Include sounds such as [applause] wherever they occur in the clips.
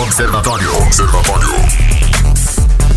Observatório. Observatório.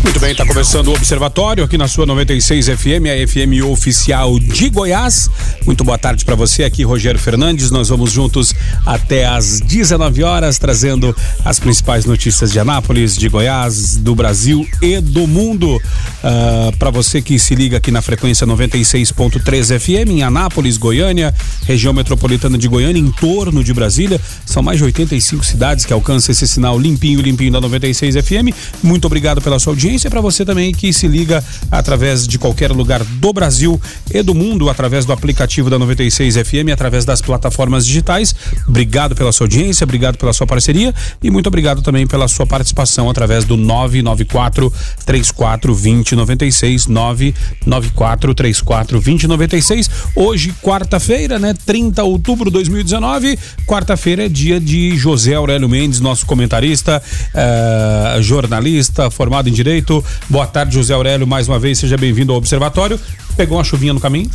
Muito bem, está começando o Observatório aqui na sua 96 FM, a FM oficial de Goiás. Muito boa tarde para você, aqui Rogério Fernandes. Nós vamos juntos até às 19 horas, trazendo as principais notícias de Anápolis, de Goiás, do Brasil e do mundo. Uh, ah, para você que se liga aqui na frequência 96.3 FM, em Anápolis, Goiânia, região metropolitana de Goiânia, em torno de Brasília. São mais de 85 cidades que alcançam esse sinal limpinho, limpinho da 96 FM. Muito obrigado pela sua audiência audiência para você também que se liga através de qualquer lugar do Brasil e do mundo, através do aplicativo da 96 FM, através das plataformas digitais. Obrigado pela sua audiência, obrigado pela sua parceria e muito obrigado também pela sua participação através do 994 34 20 96 994 34 20 96. Hoje, quarta-feira, né? 30 de outubro de 2019. Quarta-feira é dia de José Aurélio Mendes, nosso comentarista, uh, jornalista, formado em direito Boa tarde, José Aurélio, mais uma vez, seja bem-vindo ao Observatório. Pegou uma chuvinha no caminho?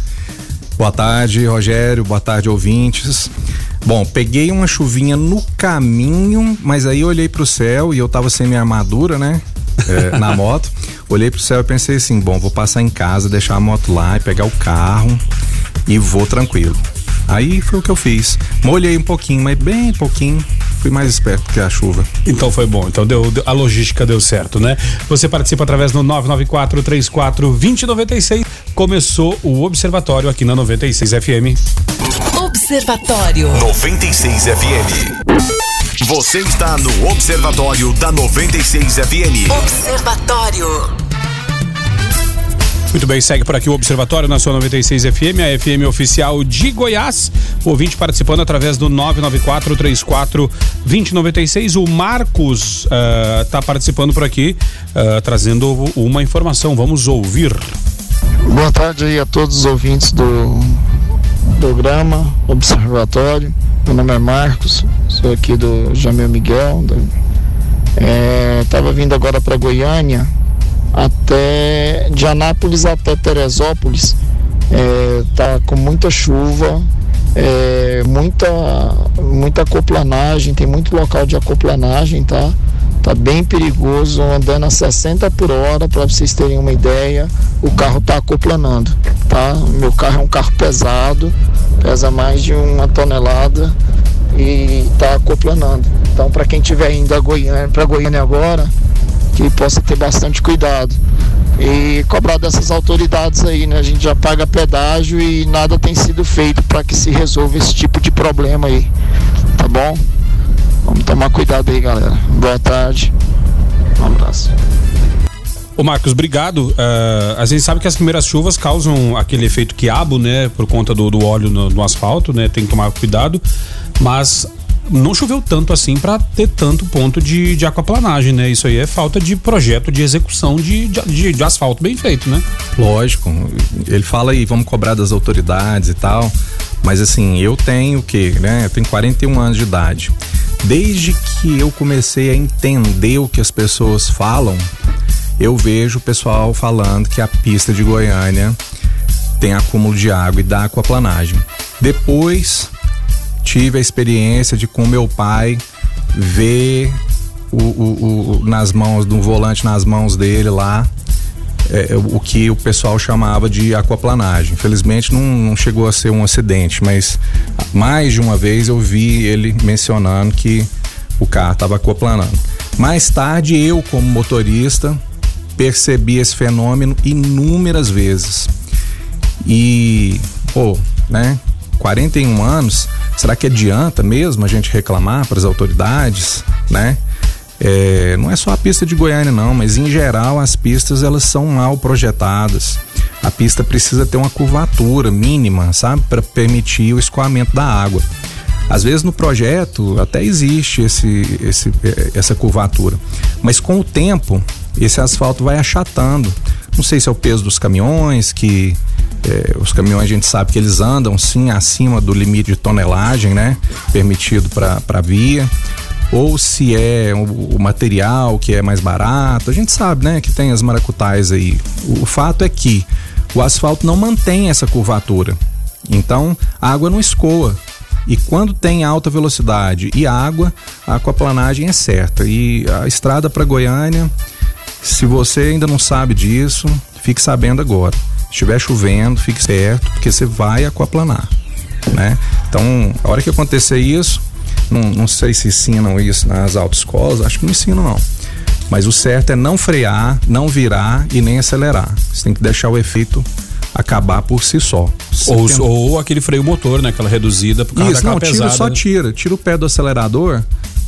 Boa tarde, Rogério. Boa tarde, ouvintes. Bom, peguei uma chuvinha no caminho, mas aí eu olhei pro céu e eu tava sem minha armadura, né? É, [laughs] na moto. Olhei pro céu e pensei assim: bom, vou passar em casa, deixar a moto lá e pegar o carro e vou tranquilo. Aí foi o que eu fiz. Molhei um pouquinho, mas bem pouquinho. Fui mais esperto que a chuva. Então foi bom. Então deu, a logística deu certo, né? Você participa através do 994 34 2096. Começou o Observatório aqui na 96 FM. Observatório 96 FM. Você está no Observatório da 96 FM. Observatório. Muito bem, segue por aqui o Observatório na sua 96 FM, a FM oficial de Goiás. O ouvinte participando através do 994 34 2096. O Marcos está uh, participando por aqui, uh, trazendo uma informação. Vamos ouvir. Boa tarde aí a todos os ouvintes do programa Observatório. Meu nome é Marcos, sou aqui do Jamil Miguel. Estava é, vindo agora para Goiânia até de Anápolis até Teresópolis é, tá com muita chuva, é, muita muita acoplanagem, tem muito local de acoplanagem, tá? Tá bem perigoso, andando a 60 por hora, para vocês terem uma ideia, o carro tá acoplanando, tá? Meu carro é um carro pesado, pesa mais de uma tonelada e tá acoplanando. Então, para quem tiver indo a Goiânia, para Goiânia agora, que possa ter bastante cuidado e cobrar dessas autoridades aí, né? A gente já paga pedágio e nada tem sido feito para que se resolva esse tipo de problema aí, tá bom? Vamos tomar cuidado aí, galera. Boa tarde. Um abraço. Ô Marcos, obrigado. Uh, a gente sabe que as primeiras chuvas causam aquele efeito quiabo, né? Por conta do, do óleo no, no asfalto, né? Tem que tomar cuidado. Mas não choveu tanto assim para ter tanto ponto de, de aquaplanagem, né? Isso aí é falta de projeto de execução de, de, de, asfalto bem feito, né? Lógico. Ele fala aí, vamos cobrar das autoridades e tal. Mas assim, eu tenho o quê, né? Eu tenho 41 anos de idade. Desde que eu comecei a entender o que as pessoas falam, eu vejo o pessoal falando que a pista de Goiânia tem acúmulo de água e dá aquaplanagem. Depois tive a experiência de com meu pai ver o, o, o nas mãos do volante nas mãos dele lá é, o que o pessoal chamava de aquaplanagem. Infelizmente não, não, chegou a ser um acidente, mas mais de uma vez eu vi ele mencionando que o carro estava aquaplanando. Mais tarde eu, como motorista, percebi esse fenômeno inúmeras vezes. E, pô, né? 41 anos, será que adianta mesmo a gente reclamar para as autoridades, né? É, não é só a pista de Goiânia não, mas em geral as pistas elas são mal projetadas. A pista precisa ter uma curvatura mínima, sabe, para permitir o escoamento da água. Às vezes no projeto até existe esse, esse, é, essa curvatura, mas com o tempo esse asfalto vai achatando. Não sei se é o peso dos caminhões que é, os caminhões a gente sabe que eles andam sim acima do limite de tonelagem, né? Permitido para a via. Ou se é o, o, material que é mais barato. A gente sabe, né? Que tem as maracutais aí. O, o fato é que o asfalto não mantém essa curvatura. Então a água não escoa. E quando tem alta velocidade e água, a aquaplanagem é certa. E a estrada para Goiânia, se você ainda não sabe disso, fique sabendo agora. Se estiver chovendo, fique certo, porque você vai aquaplanar, né? Então, a hora que acontecer isso, não, não sei se ensinam isso nas autoescolas, acho que não ensinam não. Mas o certo é não frear, não virar e nem acelerar. Você tem que deixar o efeito acabar por si só. Ou, tem... ou, aquele freio motor, né? Aquela reduzida por causa Isso, não, tira, pesada. só tira. Tira o pé do acelerador,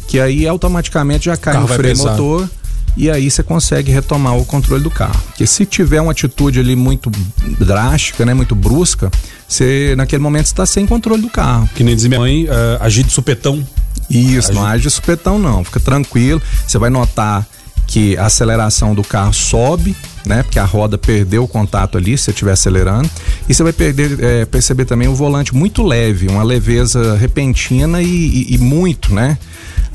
que aí automaticamente já cai no freio pesar. motor e aí você consegue retomar o controle do carro. Porque se tiver uma atitude ali muito drástica, né, muito brusca, você naquele momento está sem controle do carro. Que nem diz minha mãe, uh, agir de supetão. Isso, agir... não age de supetão não, fica tranquilo. Você vai notar que a aceleração do carro sobe, né? Porque a roda perdeu o contato ali, se você estiver acelerando. E você vai perder, é, perceber também o volante muito leve, uma leveza repentina e, e, e muito, né?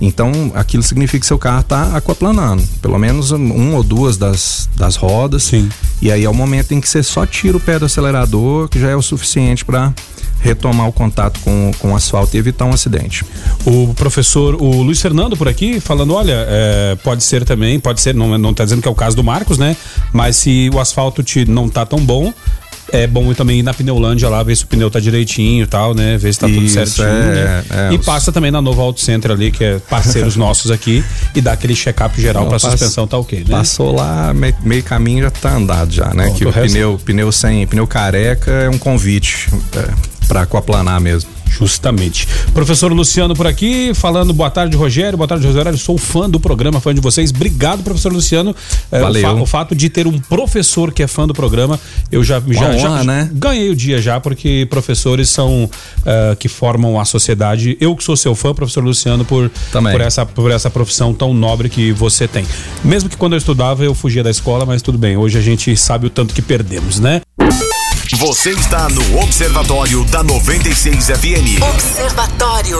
Então, aquilo significa que seu carro está aquaplanando. Pelo menos um ou duas das, das rodas. Sim. E aí é o momento em que você só tira o pé do acelerador, que já é o suficiente para retomar o contato com, com o asfalto e evitar um acidente. O professor, o Luiz Fernando por aqui, falando, olha, é, pode ser também, pode ser, não, não tá dizendo que é o caso do Marcos, né? Mas se o asfalto te, não tá tão bom, é bom também ir na Pneulândia lá, ver se o pneu tá direitinho e tal, né? Ver se tá Isso, tudo certinho. É, é, e os... passa também na Nova Auto Center ali, que é parceiros [laughs] nossos aqui, e dá aquele check-up geral para suspensão tá ok, né? Passou lá, meio, meio, caminho já tá andado já, né? Bom, que o resto... pneu, pneu sem, pneu careca é um convite. É para aquaplanar mesmo. Justamente. Professor Luciano por aqui, falando boa tarde, Rogério. Boa tarde, Rogério. Sou fã do programa, fã de vocês. Obrigado, professor Luciano. É, Valeu. O, fa o, fato de ter um professor que é fã do programa, eu já, já, honra, já né? ganhei o dia já, porque professores são uh, que formam a sociedade. Eu que sou seu fã, professor Luciano, por, por, essa, por essa profissão tão nobre que você tem. Mesmo que quando eu estudava eu fugia da escola, mas tudo bem. Hoje a gente sabe o tanto que perdemos, né? Você está no Observatório da 96 FM. Observatório.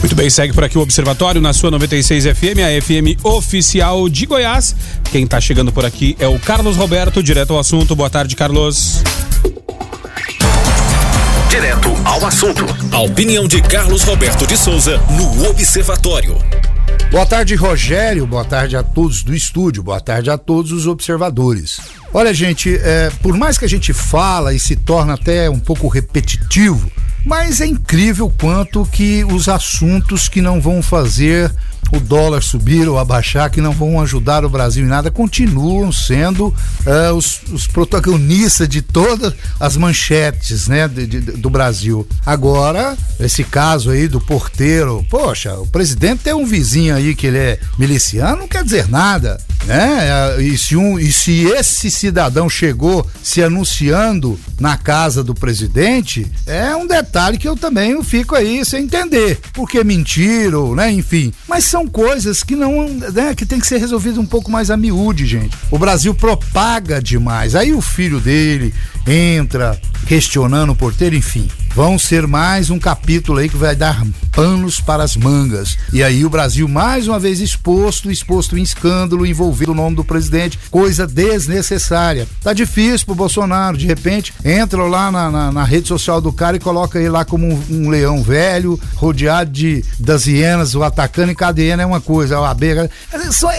Muito bem, segue por aqui o Observatório na sua 96 FM, a FM oficial de Goiás. Quem está chegando por aqui é o Carlos Roberto, direto ao assunto. Boa tarde, Carlos. Direto ao assunto. A opinião de Carlos Roberto de Souza no Observatório. Boa tarde, Rogério. Boa tarde a todos do estúdio. Boa tarde a todos os observadores. Olha, gente, é, por mais que a gente fala e se torna até um pouco repetitivo, mas é incrível quanto que os assuntos que não vão fazer o dólar subir ou abaixar, que não vão ajudar o Brasil em nada, continuam sendo uh, os, os, protagonistas de todas as manchetes né, de, de, do Brasil. Agora, esse caso aí do porteiro, poxa, o presidente tem um vizinho aí que ele é miliciano, não quer dizer nada. Né? E se, um, e se esse cidadão chegou se anunciando na casa do presidente, é um detalhe que eu também fico aí sem entender. Porque mentiram, né? Enfim. Mas são coisas que não, né? Que tem que ser resolvido um pouco mais a miúde, gente. O Brasil propaga demais. Aí o filho dele entra questionando o porteiro, enfim vão ser mais um capítulo aí que vai dar panos para as mangas. E aí o Brasil mais uma vez exposto, exposto em escândalo, envolvido o nome do presidente, coisa desnecessária. Tá difícil pro Bolsonaro, de repente entra lá na, na, na rede social do cara e coloca ele lá como um, um, leão velho, rodeado de das hienas, o atacando e cada hiena é uma coisa, a abelha.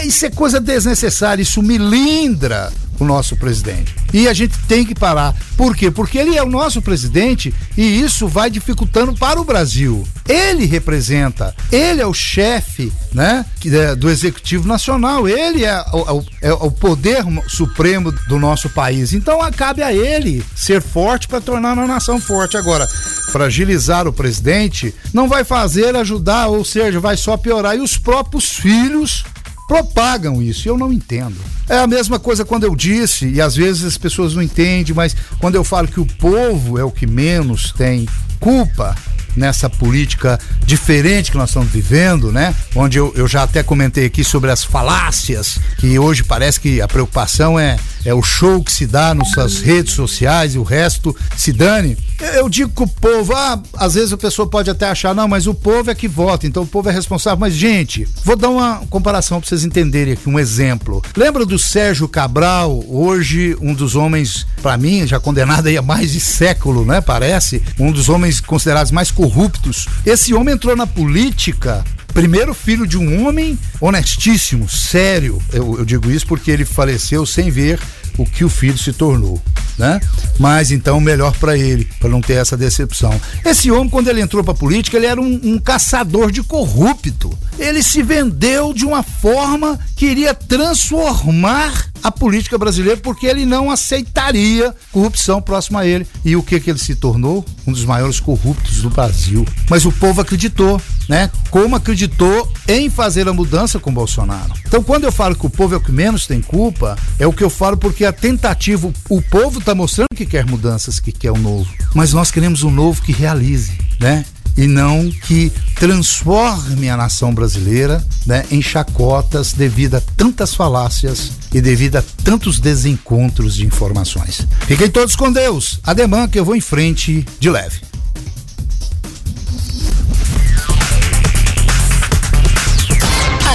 Isso é coisa desnecessária, isso milindra o nosso presidente. E a gente tem que parar. Por quê? Porque ele é o nosso presidente e isso vai dificultando para o Brasil. Ele representa, ele é o chefe, né, é do executivo nacional. Ele é o, é, é o poder supremo do nosso país. Então cabe a ele ser forte para tornar a nação forte. Agora, fragilizar o presidente não vai fazer ajudar, ou seja, vai só piorar. E os próprios filhos propagam isso. Eu não entendo. É a mesma coisa quando eu disse, e às vezes as pessoas não entendem, mas quando eu falo que o povo é o que menos tem culpa nessa política diferente que nós estamos vivendo, né? Onde eu, eu já até comentei aqui sobre as falácias, que hoje parece que a preocupação é é o show que se dá nas suas redes sociais e o resto se dane. Eu digo que o povo, ah, às vezes a pessoa pode até achar, não, mas o povo é que vota, então o povo é responsável. Mas, gente, vou dar uma comparação para vocês entenderem aqui, um exemplo. Lembra do Sérgio Cabral, hoje um dos homens, para mim, já condenado aí há mais de século, né? Parece, um dos homens considerados mais corruptos. Esse homem entrou na política primeiro filho de um homem honestíssimo, sério. Eu, eu, digo isso porque ele faleceu sem ver o que o filho se tornou, né? Mas então melhor para ele, para não ter essa decepção. Esse homem, quando ele entrou para política, ele era um, um, caçador de corrupto. Ele se vendeu de uma forma que iria transformar a política brasileira porque ele não aceitaria corrupção próxima a ele. E o que que ele se tornou? Um dos maiores corruptos do Brasil. Mas o povo acreditou, né? Como acreditou em fazer a mudança com Bolsonaro. Então, quando eu falo que o povo é o que menos tem culpa, é o que eu falo porque a tentativa, o povo está mostrando que quer mudanças, que quer o um novo. Mas nós queremos um novo que realize, né? E não que transforme a nação brasileira né, em chacotas devido a tantas falácias e devido a tantos desencontros de informações. Fiquem todos com Deus. Ademã que eu vou em frente de leve.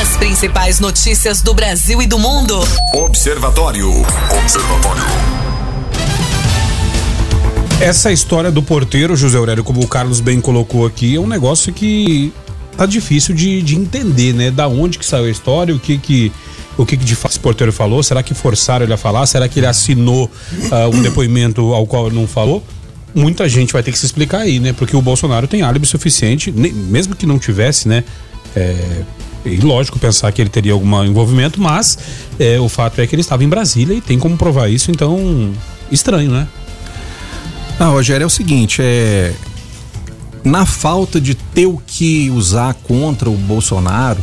As principais notícias do Brasil e do mundo. Observatório. Observatório. Essa história do porteiro, José Aurélio, como o Carlos bem colocou aqui, é um negócio que tá difícil de, de entender, né? Da onde que saiu a história, o que que o que, que de fato esse porteiro falou? Será que forçaram ele a falar? Será que ele assinou uh, um depoimento ao qual não falou? Muita gente vai ter que se explicar aí, né? Porque o Bolsonaro tem álibi suficiente, nem, mesmo que não tivesse, né? É, é lógico pensar que ele teria algum envolvimento, mas é, o fato é que ele estava em Brasília e tem como provar isso, então estranho, né? Não, Rogério, é o seguinte, é na falta de ter o que usar contra o Bolsonaro,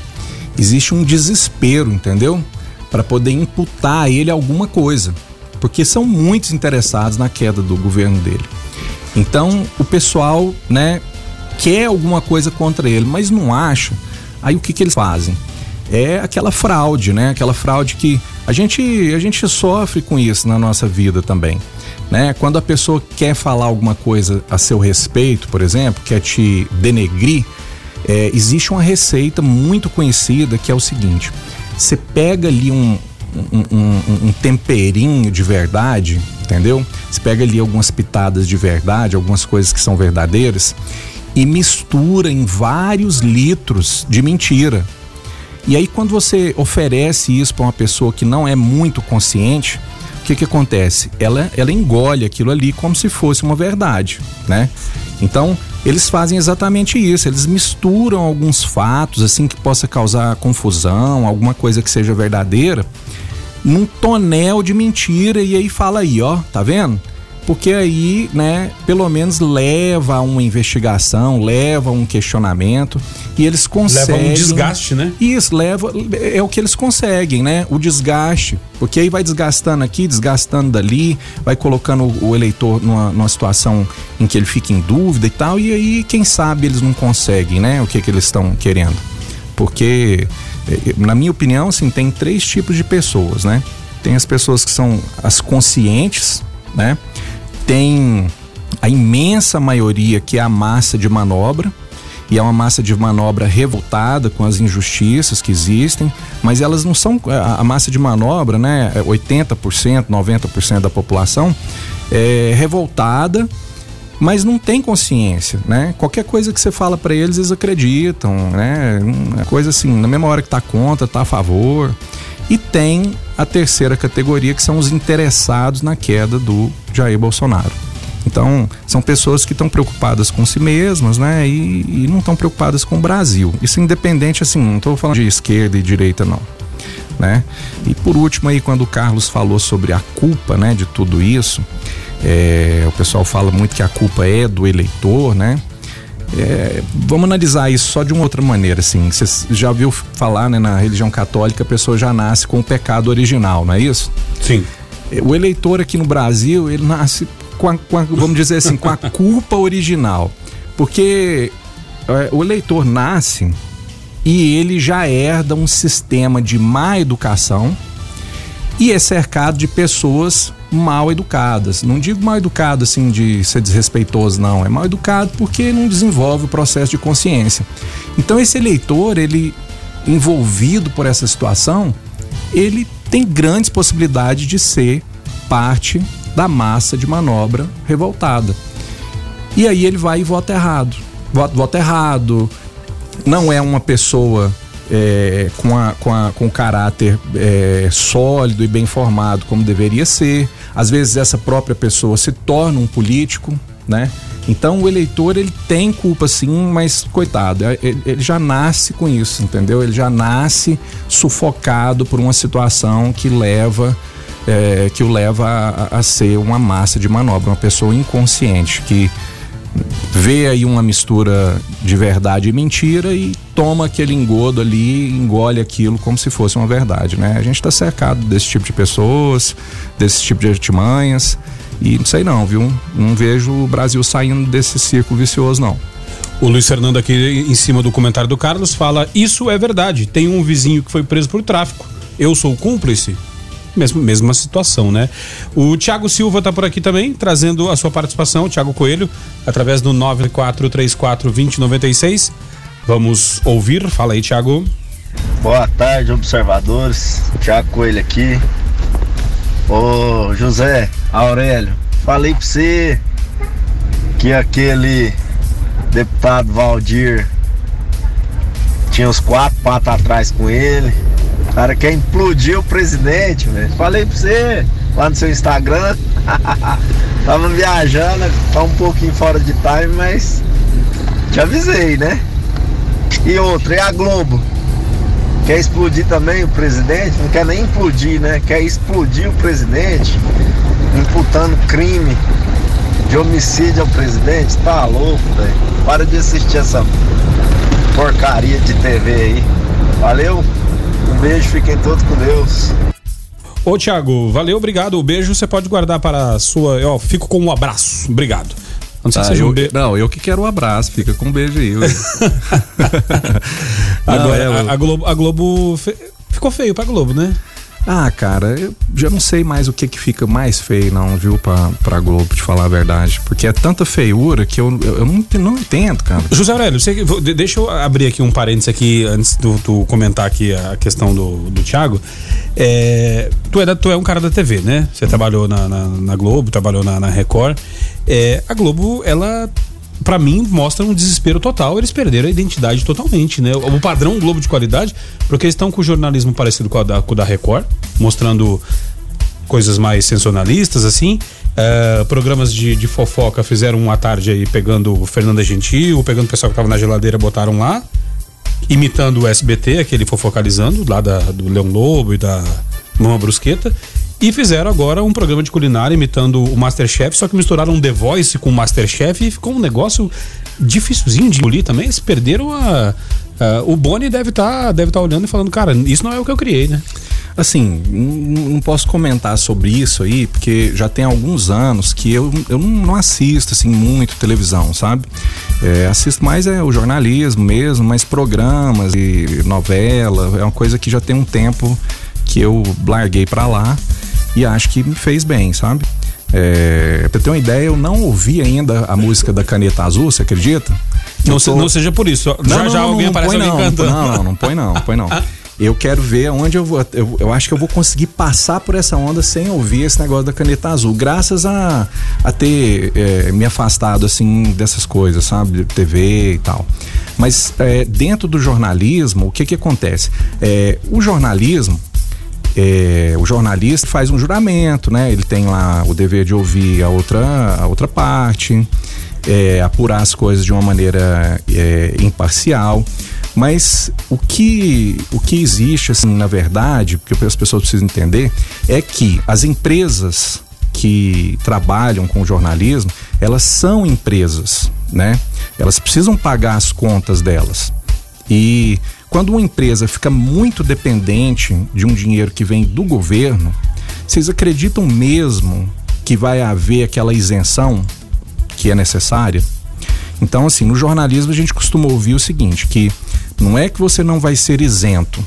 existe um desespero, entendeu? Para poder imputar a ele alguma coisa, porque são muitos interessados na queda do governo dele. Então, o pessoal, né, quer alguma coisa contra ele, mas não acha. Aí o que que eles fazem? É aquela fraude, né? Aquela fraude que a gente a gente sofre com isso na nossa vida também né? Quando a pessoa quer falar alguma coisa a seu respeito, por exemplo, quer te denegrir, é, existe uma receita muito conhecida que é o seguinte: você pega ali um, um, um, um, temperinho de verdade, entendeu? Você pega ali algumas pitadas de verdade, algumas coisas que são verdadeiras e mistura em vários litros de mentira. E aí, quando você oferece isso para uma pessoa que não é muito consciente, o que que acontece? Ela, ela engole aquilo ali como se fosse uma verdade, né? Então, eles fazem exatamente isso, eles misturam alguns fatos assim que possa causar confusão, alguma coisa que seja verdadeira, num tonel de mentira e aí fala aí, ó, tá vendo? Porque aí, né, pelo menos leva a uma investigação, leva a um questionamento e eles conseguem. Leva um desgaste, né? Isso, leva. É o que eles conseguem, né? O desgaste. Porque aí vai desgastando aqui, desgastando dali, vai colocando o eleitor numa, numa situação em que ele fica em dúvida e tal, e aí, quem sabe, eles não conseguem, né? O que, que eles estão querendo. Porque, eh, na minha opinião, assim, tem três tipos de pessoas, né? Tem as pessoas que são as conscientes, né? Tem a imensa maioria que é a massa de manobra, e é uma massa de manobra revoltada com as injustiças que existem, mas elas não são a, massa de manobra, né? 80%, é 90% da população é revoltada, mas não tem consciência, né? Qualquer coisa que você fala para eles, eles acreditam, né? Uma coisa assim, na mesma hora que tá contra, tá a favor. E tem a terceira categoria, que são os interessados na queda do Jair Bolsonaro. Então, são pessoas que estão preocupadas com si mesmas, né? E, e não estão preocupadas com o Brasil. Isso independente, assim, não estou falando de esquerda e direita, não. Né? E por último aí, quando o Carlos falou sobre a culpa, né, de tudo isso, é, o pessoal fala muito que a culpa é do eleitor, né? É, vamos analisar isso só de uma outra maneira, assim. Você já ouviu falar, né, na religião católica, a pessoa já nasce com o pecado original, não é isso? Sim. O eleitor aqui no Brasil, ele nasce com a, com a vamos dizer assim, com a [laughs] culpa original. Porque é, o eleitor nasce e ele já herda um sistema de má educação e é cercado de pessoas mal educadas. Não digo mal educado assim de ser desrespeitoso, não. É mal educado porque não desenvolve o processo de consciência. Então esse eleitor, ele envolvido por essa situação, ele tem grandes possibilidades de ser parte da massa de manobra revoltada. E aí ele vai e vota errado. Vota, vota errado. Não é uma pessoa é, com, a, com, a, com caráter é, sólido e bem formado como deveria ser. Às vezes essa própria pessoa se torna um político, né? Então o eleitor ele tem culpa sim, mas coitado, é, ele, já nasce com isso, entendeu? Ele já nasce sufocado por uma situação que leva é, que o leva a, a, ser uma massa de manobra, uma pessoa inconsciente que vê aí uma mistura de verdade e mentira e toma aquele engodo ali, engole aquilo como se fosse uma verdade, né? A gente está cercado desse tipo de pessoas, desse tipo de artimanhas e não sei não, viu? Não vejo o Brasil saindo desse círculo vicioso não. O Luiz Fernando aqui em cima do comentário do Carlos fala: "Isso é verdade. Tem um vizinho que foi preso por tráfico. Eu sou cúmplice." Mesmo, mesma situação, né? O Tiago Silva está por aqui também, trazendo a sua participação, Tiago Coelho, através do 9434-2096. Vamos ouvir, fala aí, Tiago. Boa tarde, observadores. Tiago Coelho aqui. Ô José Aurélio, falei pra você que aquele deputado Valdir tinha os quatro patas atrás com ele cara quer implodir o presidente, velho. Falei pra você lá no seu Instagram. [laughs] Tava viajando, tá um pouquinho fora de time, mas te avisei, né? E outra, e a Globo? Quer explodir também o presidente? Não quer nem implodir, né? Quer explodir o presidente, imputando crime de homicídio ao presidente? Tá louco, velho. Para de assistir essa porcaria de TV aí. Valeu? Um beijo, fiquem todos com Deus. Ô Tiago, valeu, obrigado. O beijo você pode guardar para a sua. Ó, fico com um abraço. Obrigado. Não sei ah, se seja eu, um be... Não, eu que quero um abraço, fica com um beijo aí. [laughs] Agora, não, é, a, a, Globo, a Globo fe... ficou feio pra Globo, né? Ah, cara, eu já não sei mais o que que fica mais feio, não, viu, pra, pra Globo, te falar a verdade. Porque é tanta feiura que eu, eu, eu não, não entendo, cara. José Aurélio, você, deixa eu abrir aqui um parênteses aqui antes do tu comentar aqui a questão do, do Thiago. É, tu, é da, tu é um cara da TV, né? Você trabalhou na, na, na Globo, trabalhou na, na Record. É, a Globo, ela para mim, mostra um desespero total. Eles perderam a identidade totalmente, né? O padrão Globo de qualidade, porque eles estão com o jornalismo parecido com, da, com o da Record, mostrando coisas mais sensacionalistas, assim. Uh, programas de, de, fofoca fizeram uma tarde aí pegando Fernanda Gentil, pegando o pessoal que tava na geladeira, botaram lá, imitando o SBT, aquele fofocalizando, lá da, do Leão Lobo e da Mama Brusqueta. E fizeram agora um programa de culinária imitando o Masterchef, só que misturaram The Voice com o Masterchef e ficou um negócio dificilzinho de engolir também. Eles perderam a. o Boni deve estar tá, deve tá olhando e falando, cara, isso não é o que eu criei, né? Assim, não posso comentar sobre isso aí, porque já tem alguns anos que eu, eu não assisto assim muito televisão, sabe? É, assisto mais é o jornalismo mesmo, mas programas e novela, é uma coisa que já tem um tempo que eu larguei para lá e acho que me fez bem, sabe? É, pra ter uma ideia, eu não ouvi ainda a música da Caneta Azul, você acredita? Não, tô... não seja por isso. Não, já não, já não, alguém não aparece ali cantando. Não, não, não põe não, põe não. Eu quero ver onde eu vou. Eu, eu, acho que eu vou conseguir passar por essa onda sem ouvir esse negócio da caneta azul. Graças a, a ter é, me afastado, assim, dessas coisas, sabe? De TV e tal. Mas é, dentro do jornalismo, o que que acontece? É, o jornalismo, é, o jornalista faz um juramento, né? Ele tem lá o dever de ouvir a outra, a outra parte, é, apurar as coisas de uma maneira é, imparcial. Mas o que, o que existe, assim, na verdade, porque as pessoas precisam entender, é que as empresas que trabalham com jornalismo, elas são empresas, né? Elas precisam pagar as contas delas. E quando uma empresa fica muito dependente de um dinheiro que vem do governo, vocês acreditam mesmo que vai haver aquela isenção que é necessária? Então, assim, no jornalismo a gente costuma ouvir o seguinte: que não é que você não vai ser isento,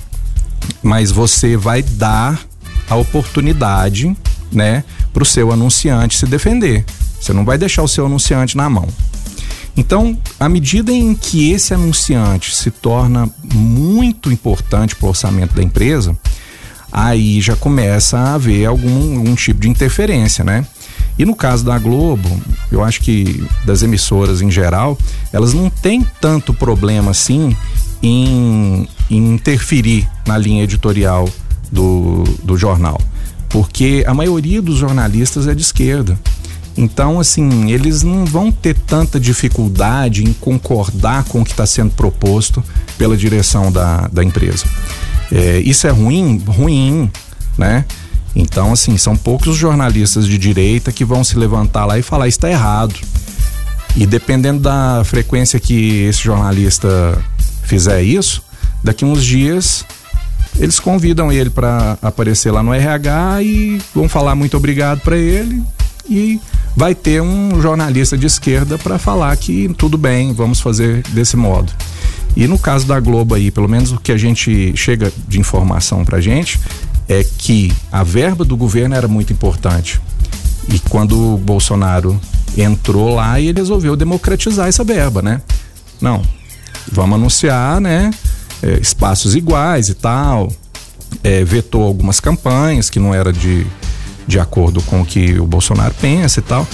mas você vai dar a oportunidade, né, para o seu anunciante se defender. Você não vai deixar o seu anunciante na mão. Então, à medida em que esse anunciante se torna muito importante para o orçamento da empresa, aí já começa a haver algum, algum tipo de interferência, né? E no caso da Globo, eu acho que das emissoras em geral, elas não têm tanto problema assim em, em interferir na linha editorial do, do jornal. Porque a maioria dos jornalistas é de esquerda. Então, assim, eles não vão ter tanta dificuldade em concordar com o que está sendo proposto pela direção da, da empresa. É, isso é ruim? Ruim, né? Então, assim, são poucos os jornalistas de direita que vão se levantar lá e falar isso está errado. E dependendo da frequência que esse jornalista fizer isso, daqui uns dias eles convidam ele para aparecer lá no RH e vão falar muito obrigado para ele e vai ter um jornalista de esquerda para falar que tudo bem, vamos fazer desse modo. E no caso da Globo aí, pelo menos o que a gente chega de informação pra gente é que a verba do governo era muito importante. E quando o Bolsonaro entrou lá e ele resolveu democratizar essa verba, né? Não, vamos anunciar, né? É, espaços iguais e tal. É, vetou algumas campanhas que não era de, de acordo com o que o Bolsonaro pensa e tal.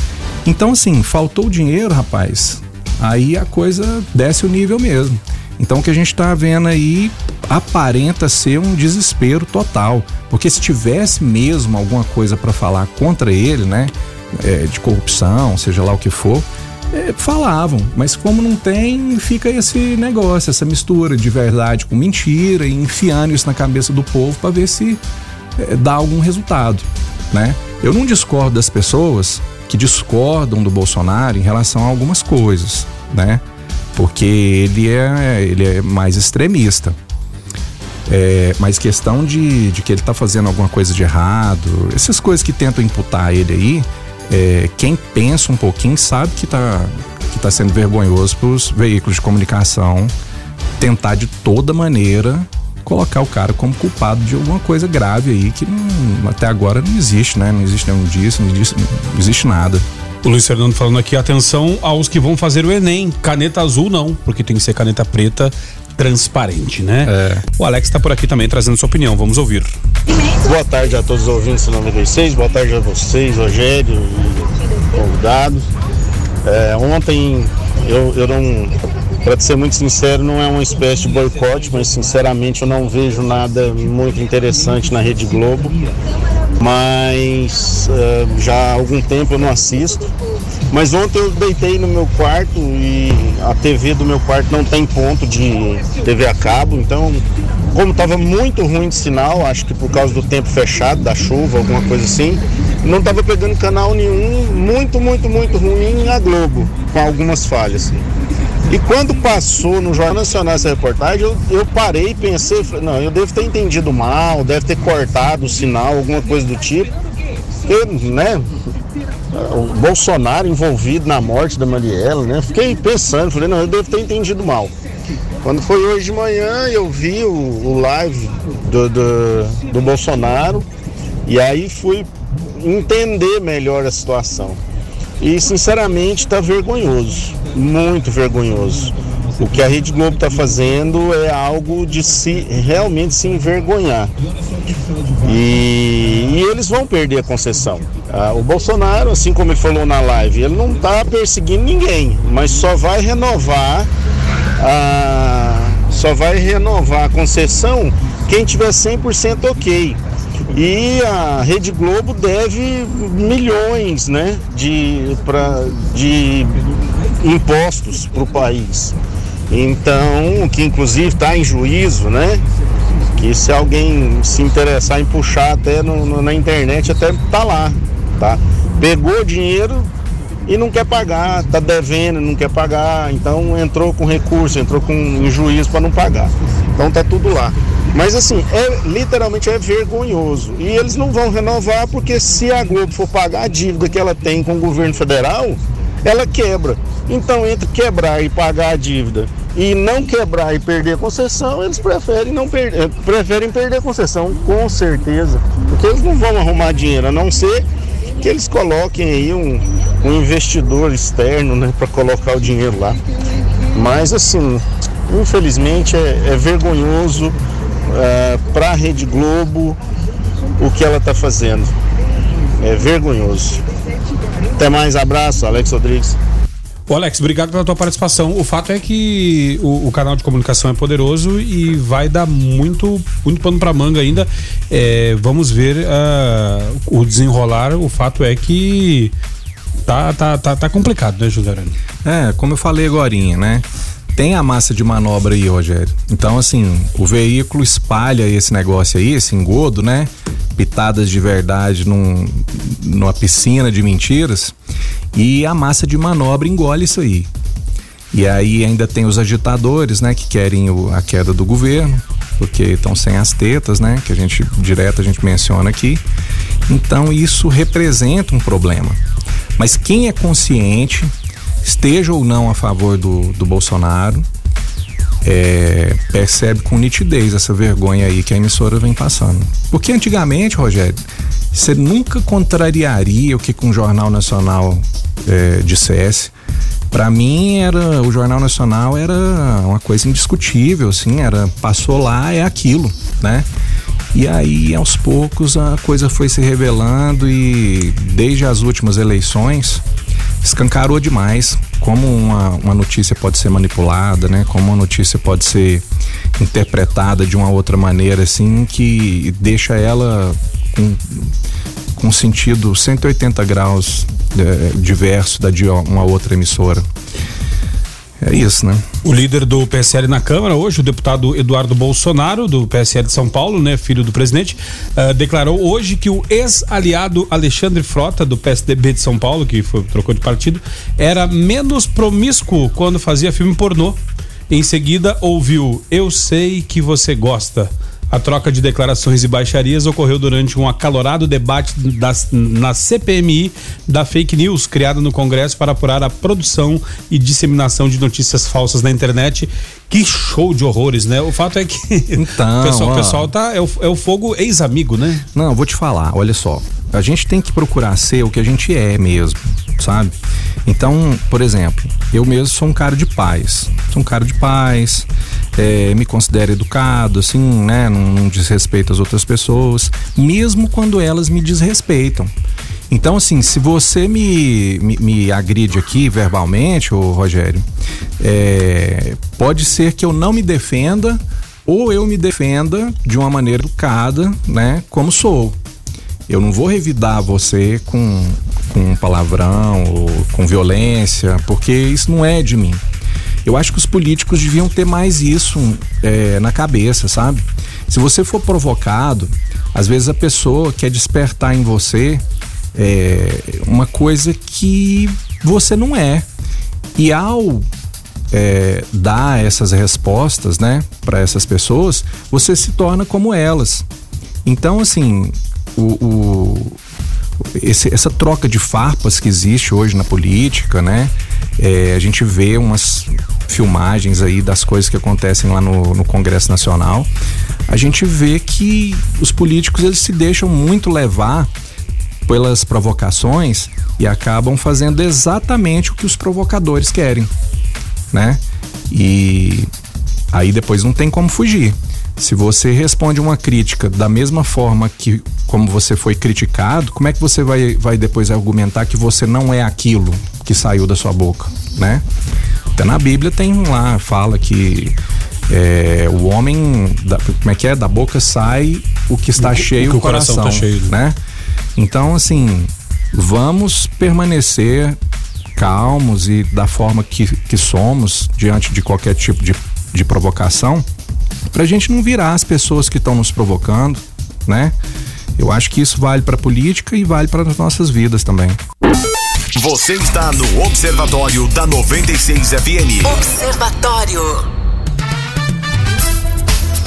Então, assim, faltou dinheiro, rapaz. Aí a coisa desce o nível mesmo. Então o que a gente está vendo aí aparenta ser um desespero total, porque se tivesse mesmo alguma coisa para falar contra ele, né, é, de corrupção, seja lá o que for, é, falavam, mas como não tem, fica esse negócio, essa mistura de verdade com mentira e enfiando isso na cabeça do povo para ver se é, dá algum resultado, né? Eu não discordo das pessoas que discordam do Bolsonaro em relação a algumas coisas, né? porque ele é, ele é mais extremista. É, mas questão de, de que ele está fazendo alguma coisa de errado, essas coisas que tentam imputar ele aí, é, quem pensa um pouquinho sabe que está que tá sendo vergonhoso para os veículos de comunicação tentar de toda maneira colocar o cara como culpado de alguma coisa grave aí que não, até agora não existe, né? Não existe nenhum disso, não existe, não existe nada. O Luiz Fernando falando aqui, atenção aos que vão fazer o Enem. Caneta azul não, porque tem que ser caneta preta transparente, né? É. O Alex está por aqui também trazendo sua opinião, vamos ouvir. Boa tarde a todos os ouvintes do 96, boa tarde a vocês, Rogério e convidados. É, ontem eu, eu não, para ser muito sincero, não é uma espécie de boicote, mas sinceramente eu não vejo nada muito interessante na Rede Globo mas uh, já há algum tempo eu não assisto. Mas ontem eu deitei no meu quarto e a TV do meu quarto não tem ponto de TV a cabo, então como estava muito ruim de sinal, acho que por causa do tempo fechado, da chuva, alguma coisa assim, não estava pegando canal nenhum, muito, muito, muito ruim na Globo, com algumas falhas. E quando passou no Jornal Nacional essa reportagem, eu, eu parei e pensei, não, eu devo ter entendido mal, deve ter cortado o sinal, alguma coisa do tipo. Eu, né, o Bolsonaro envolvido na morte da Mariela, né? Fiquei pensando, falei, não, eu devo ter entendido mal. Quando foi hoje de manhã, eu vi o, o live do, do, do Bolsonaro e aí fui entender melhor a situação. E sinceramente está vergonhoso, muito vergonhoso. O que a Rede Globo está fazendo é algo de se realmente se envergonhar. E, e eles vão perder a concessão. Ah, o Bolsonaro, assim como ele falou na live, ele não está perseguindo ninguém, mas só vai renovar a, só vai renovar a concessão quem tiver 100% ok. E a Rede Globo deve milhões né, de, pra, de impostos para o país. Então, que inclusive está em juízo, né? Que se alguém se interessar em puxar até no, no, na internet, até tá lá, tá? Pegou dinheiro e não quer pagar, tá devendo, não quer pagar, então entrou com recurso, entrou com juízo para não pagar. Então tá tudo lá. Mas assim, é literalmente é vergonhoso. E eles não vão renovar porque se a Globo for pagar a dívida que ela tem com o governo federal, ela quebra. Então, entre quebrar e pagar a dívida e não quebrar e perder a concessão, eles preferem não perder, preferem perder a concessão, com certeza. Porque eles não vão arrumar dinheiro, a não ser que eles coloquem aí um, um investidor externo né, para colocar o dinheiro lá. Mas assim, infelizmente é, é vergonhoso é, para a Rede Globo o que ela está fazendo. É vergonhoso. Até mais, abraço, Alex Rodrigues. Ô Alex, obrigado pela tua participação. O fato é que o, o canal de comunicação é poderoso e vai dar muito, muito pano para manga ainda. É, vamos ver uh, o desenrolar. O fato é que tá, tá, tá, tá complicado, né, José Arani? É, como eu falei agora, né? Tem a massa de manobra aí, Rogério. Então, assim, o veículo espalha esse negócio aí, esse engodo, né? Pitadas de verdade num, numa piscina de mentiras e a massa de manobra engole isso aí. E aí ainda tem os agitadores, né, que querem o, a queda do governo, porque estão sem as tetas, né, que a gente direto a gente menciona aqui. Então isso representa um problema. Mas quem é consciente, esteja ou não a favor do, do Bolsonaro, é, percebe com nitidez essa vergonha aí que a emissora vem passando. Porque antigamente, Rogério, você nunca contrariaria o que um jornal nacional é, dissesse. Para mim era o jornal nacional era uma coisa indiscutível, assim, era passou lá é aquilo, né? E aí aos poucos a coisa foi se revelando e desde as últimas eleições escancarou demais como uma, uma notícia pode ser manipulada, né? Como uma notícia pode ser interpretada de uma outra maneira, assim, que deixa ela com, com sentido 180 graus é, diverso da de uma outra emissora. É isso, né? O líder do PSL na Câmara hoje, o deputado Eduardo Bolsonaro, do PSL de São Paulo, né, filho do presidente, uh, declarou hoje que o ex-aliado Alexandre Frota, do PSDB de São Paulo, que foi, trocou de partido, era menos promíscuo quando fazia filme pornô. Em seguida, ouviu Eu Sei Que Você Gosta a troca de declarações e baixarias ocorreu durante um acalorado debate das, na CPMI da fake news, criada no Congresso para apurar a produção e disseminação de notícias falsas na internet. Que show de horrores, né? O fato é que [laughs] então, o pessoal, o pessoal tá é o, é o fogo ex-amigo, né? Não, vou te falar, olha só. A gente tem que procurar ser o que a gente é mesmo, sabe? Então, por exemplo, eu mesmo sou um cara de paz. Sou um cara de paz, é, me considero educado, assim, né? Não, não desrespeito as outras pessoas, mesmo quando elas me desrespeitam. Então, assim, se você me, me, me agride aqui verbalmente, ô Rogério, é, pode ser que eu não me defenda ou eu me defenda de uma maneira educada, né? Como sou. Eu não vou revidar você com, com palavrão ou com violência, porque isso não é de mim. Eu acho que os políticos deviam ter mais isso é, na cabeça, sabe? Se você for provocado, às vezes a pessoa quer despertar em você é, uma coisa que você não é. E ao é, dar essas respostas, né, para essas pessoas, você se torna como elas. Então, assim, o, o esse, essa troca de farpas que existe hoje na política, né? É, a gente vê umas filmagens aí das coisas que acontecem lá no, no, Congresso Nacional. A gente vê que os políticos eles se deixam muito levar pelas provocações e acabam fazendo exatamente o que os provocadores querem, né? E aí depois não tem como fugir. Se você responde uma crítica da mesma forma que como você foi criticado, como é que você vai, vai depois argumentar que você não é aquilo que saiu da sua boca, né? Até na Bíblia tem lá, fala que é, o homem, da, como é que é? Da boca sai o que está o, cheio, o, que o coração, coração tá cheio, né? Então, assim, vamos permanecer calmos e da forma que, que somos diante de qualquer tipo de, de provocação para a gente não virar as pessoas que estão nos provocando, né? Eu acho que isso vale para a política e vale para as nossas vidas também. Você está no Observatório da 96 FM. Observatório.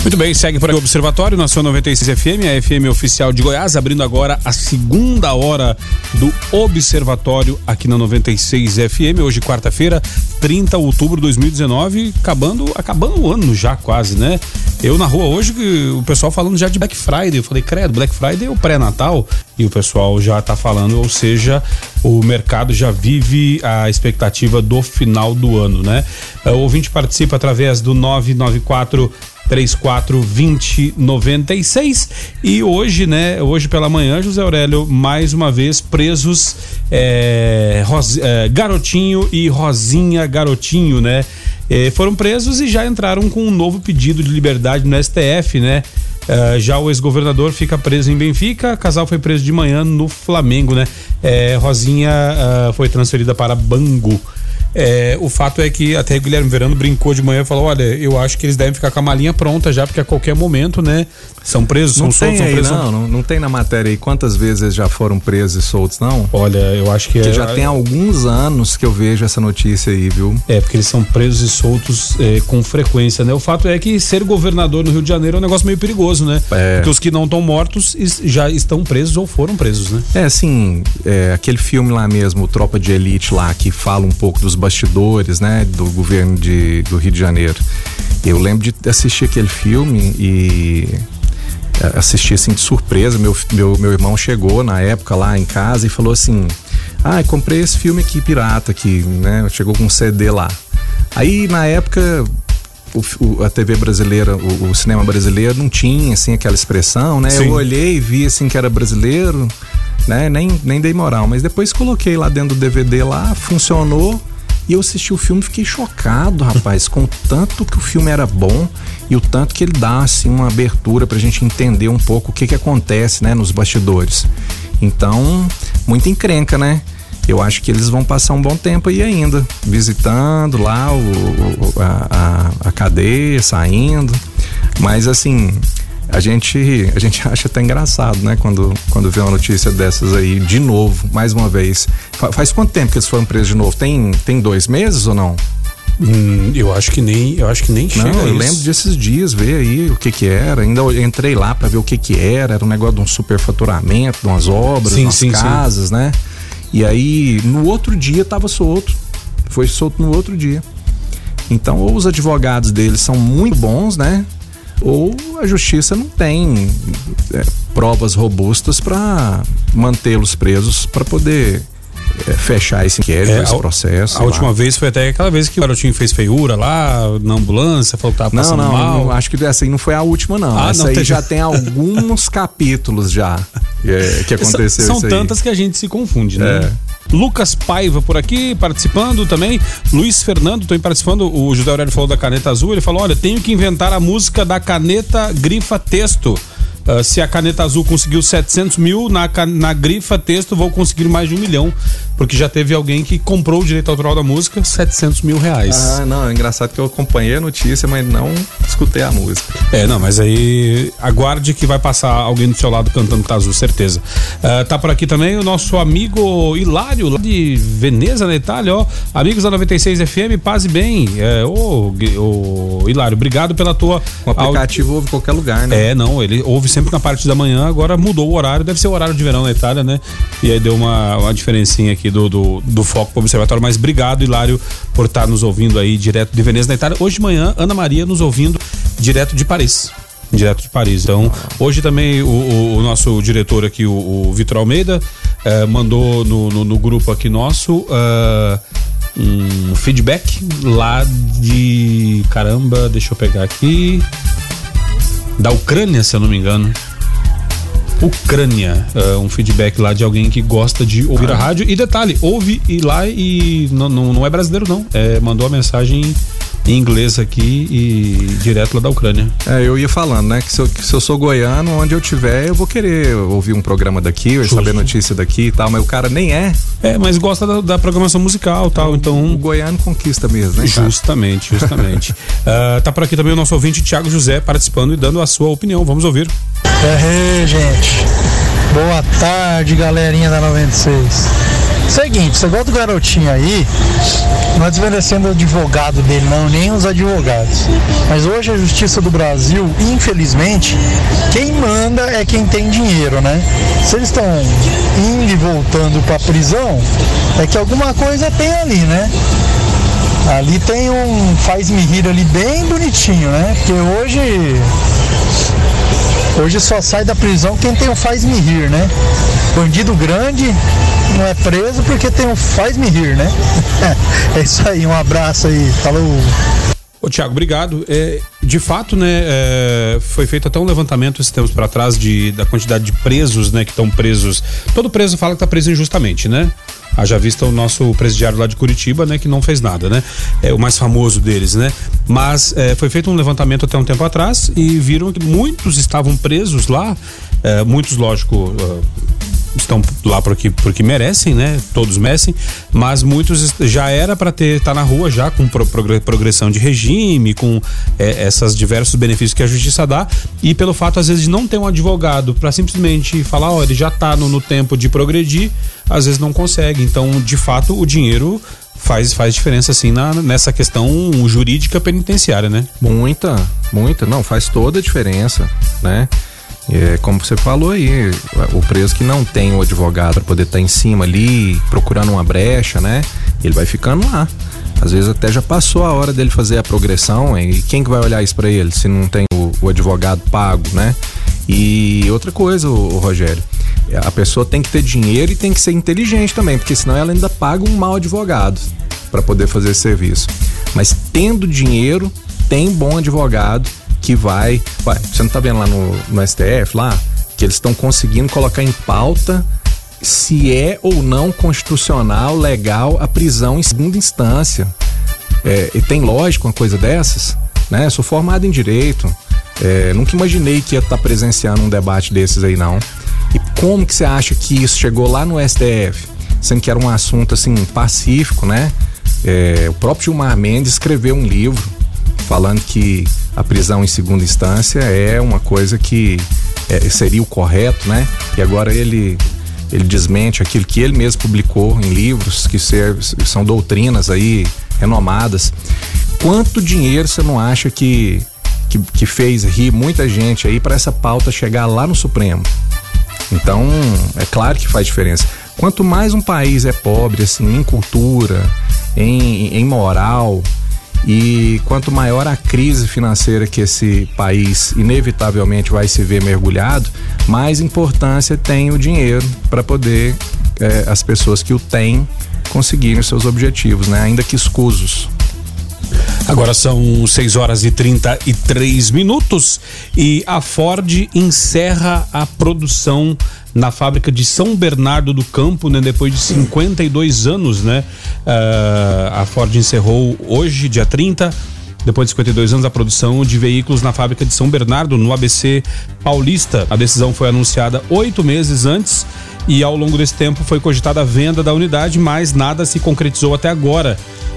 Muito bem, segue por aqui o Observatório na sua 96 FM, a FM oficial de Goiás, abrindo agora a segunda hora do Observatório aqui na 96 FM. Hoje, quarta-feira, 30 de outubro de 2019, acabando, acabando o ano já quase, né? Eu na rua hoje, o pessoal falando já de Black Friday. Eu falei, credo, Black Friday é o pré-natal e o pessoal já tá falando, ou seja, o mercado já vive a expectativa do final do ano, né? O ouvinte participa através do 994 3420 96 e hoje, né, hoje pela manhã, José Aurélio, mais uma vez presos é, Ros, é, Garotinho e Rosinha Garotinho, né? É, foram presos e já entraram com um novo pedido de liberdade no STF, né? Uh, já o ex-governador fica preso em Benfica, casal foi preso de manhã no Flamengo, né? É, Rosinha uh, foi transferida para Bangu. É, o fato é que até o Guilherme Verano brincou de manhã e falou: olha, eu acho que eles devem ficar com a malinha pronta já, porque a qualquer momento, né? São presos, não são soltos, aí, são presos. Não, não, não, tem na matéria aí quantas vezes eles já foram presos e soltos, não? Olha, eu acho que, é, já tem alguns anos que eu vejo essa notícia aí, viu? É, porque eles são presos e soltos é, com frequência, né? O fato é que ser governador no Rio de Janeiro é um negócio meio perigoso, né? É. Porque os que não estão mortos já estão presos ou foram presos, né? É, assim, é, aquele filme lá mesmo, Tropa de Elite lá, que fala um pouco dos bastidores, né? Do governo de, do Rio de Janeiro. Eu lembro de assistir aquele filme e assisti assim de surpresa. Meu, meu, meu irmão chegou na época lá em casa e falou assim: Ah, comprei esse filme aqui, pirata, aqui, né? Chegou com um CD lá. Aí na época. O, o, a TV brasileira, o, o, cinema brasileiro não tinha assim aquela expressão, né? Sim. Eu olhei e vi assim que era brasileiro, né? Nem, nem dei moral, mas depois coloquei lá dentro do DVD lá, funcionou. E eu assisti o filme fiquei chocado, rapaz, com o tanto que o filme era bom e o tanto que ele dá assim uma abertura pra gente entender um pouco o que que acontece, né, nos bastidores. Então, muita encrenca, né? Eu acho que eles vão passar um bom tempo aí ainda, visitando lá o, a, a cadeia, saindo. Mas assim, a gente, a gente [laughs] acha até engraçado, né? Quando, quando vê uma notícia dessas aí de novo, mais uma vez. Faz quanto tempo que eles foram presos de novo? Tem, tem dois meses ou não? Hum, eu acho que nem, eu acho que nem não, eu lembro desses dias, ver aí o que que era. Ainda entrei lá para ver o que que era. Era um negócio de um superfaturamento, de umas obras, sim, umas sim, casas, sim. né? E aí, no outro dia tava solto. Foi solto no outro dia. Então, ou os advogados deles são muito bons, né? Ou a justiça não tem é, provas robustas para mantê-los presos para poder é, fechar esse inquérito, É, esse a- processo. A última vez foi até aquela vez que o garotinho fez feiura lá na ambulância, falou que tava Não, passando não, mal. não, acho que essa aí não foi a última, não. Ah, essa não, aí tem- já tem alguns capítulos já é, que [laughs] aconteceu São isso aí. tantas que a gente se confunde, né? Lucas Paiva por aqui, participando também. Luiz Fernando também participando. O José Aurélio falou da caneta azul. Ele falou: olha, tenho que inventar a música da caneta grifa texto. Ah, se a caneta azul conseguiu 700 mil, na, na grifa texto vou conseguir mais de um milhão. Porque já teve alguém que comprou o direito autoral da música, 700 mil reais. Ah, não, é engraçado que eu acompanhei a notícia, mas não escutei a música. É, não, mas aí aguarde que vai passar alguém do seu lado cantando tá azul, certeza. Ah, tá por aqui também o nosso amigo Hilário, lá de Veneza, na Itália, ó. Amigos da 96 FM, paz e bem. É, ô, Hilário, obrigado pela tua. O aplicativo ouve em qualquer lugar, né? É, não, ele ouve sempre na parte da manhã, agora mudou o horário, deve ser o horário de verão na Itália, né? E aí deu uma, uma diferencinha aqui do, do, do foco pro observatório, mas obrigado, Hilário, por estar nos ouvindo aí direto de Veneza, na Itália. Hoje de manhã, Ana Maria nos ouvindo direto de Paris. Direto de Paris. Então, hoje também o, o- o nosso diretor aqui, o, o Vitor Almeida, eh, mandou no, no- no grupo aqui nosso ah, um feedback lá de. Caramba, deixa eu pegar aqui da Ucrânia, se eu não me engano. Ucrânia, é, um feedback lá de alguém que gosta de ouvir a rádio. E detalhe, ouve e lá e não, não, não é brasileiro, não. É, mandou a mensagem em inglês aqui e direto lá da Ucrânia. É, eu ia falando, né? Que se eu, que se eu sou goiano, onde eu tiver, eu vou querer ouvir um programa daqui, ou Justo. saber notícia daqui e tal, mas o cara nem é. É, mas gosta da, da programação musical e tal, O então. goiano conquista mesmo, né? cara? Justamente, justamente. [laughs] Ah, tá por aqui também o nosso ouvinte Tiago José participando e dando a sua opinião. Vamos ouvir. É, gente. Boa tarde, galerinha da 96. Seguinte, você gosta do garotinho aí, não é desmerecendo o advogado dele, não, nem os advogados. Mas hoje a Justiça do Brasil, infelizmente, quem manda é quem tem dinheiro, né? Se eles estão indo e voltando pra prisão, é que alguma coisa tem ali, né? Ali tem um faz-me rir ali bem bonitinho, né? Porque hoje Hoje só sai da prisão quem tem o faz-me rir, né? Bandido grande não é preso porque tem o faz-me rir, né? [laughs] é isso aí, um abraço aí, falou. Ô, Tiago, obrigado. É, de fato, né, é, foi feito até um levantamento esses tempos para trás de, da quantidade de presos, né, que estão presos. Todo preso fala que está preso injustamente, né? Haja vista o nosso presidiário lá de Curitiba, né, que não fez nada, né? É o mais famoso deles, né? Mas é, foi feito um levantamento até um tempo atrás e viram que muitos estavam presos lá, é, muitos, lógico, estão lá porque, porque merecem, né? Todos merecem, mas muitos já era para ter tá na rua já com progressão de regime, com é, essas diversos benefícios que a justiça dá e pelo fato às vezes de não ter um advogado para simplesmente falar, ó, ele já está no, no tempo de progredir, às vezes não consegue. Então, de fato, o dinheiro faz, faz diferença assim na, nessa questão jurídica penitenciária, né? Muita, muita, não, faz toda a diferença, né? É, como você falou aí, o preso que não tem o advogado para poder estar tá em cima ali, procurando uma brecha, né? Ele vai ficando lá. Às vezes até já passou a hora dele fazer a progressão, e quem que vai olhar isso para ele se não tem o, o, advogado pago, né? E outra coisa, o, o Rogério, a pessoa tem que ter dinheiro e tem que ser inteligente também, porque senão ela ainda paga um mau advogado para poder fazer esse serviço. Mas tendo dinheiro, tem bom advogado que vai. Ué, você não tá vendo lá no, no STF lá? Que eles estão conseguindo colocar em pauta se é ou não constitucional, legal a prisão em segunda instância. É, e tem lógica uma coisa dessas? Né? Sou formado em direito. É, nunca imaginei que ia estar tá presenciando um debate desses aí, não. E como que você acha que isso chegou lá no STF? Sendo que era um assunto assim pacífico, né? É, o próprio Gilmar Mendes escreveu um livro falando que a prisão em segunda instância é uma coisa que é, seria o correto, né? E agora ele ele desmente aquilo que ele mesmo publicou em livros que são doutrinas aí renomadas. Quanto dinheiro você não acha que que, que fez rir muita gente aí para essa pauta chegar lá no Supremo? Então, é claro que faz diferença. Quanto mais um país é pobre, assim, em cultura, em, em moral, e quanto maior a crise financeira que esse país inevitavelmente vai se ver mergulhado, mais importância tem o dinheiro para poder é, as pessoas que o têm conseguirem seus objetivos, né? ainda que escusos. Agora são 6 horas e 33 minutos e a Ford encerra a produção na fábrica de São Bernardo do Campo, né? Depois de 52 anos, né? Uh, a Ford encerrou hoje, dia 30, depois de 52 anos, a produção de veículos na fábrica de São Bernardo, no ABC Paulista. A decisão foi anunciada oito meses antes e ao longo desse tempo foi cogitada a venda da unidade, mas nada se concretizou até agora.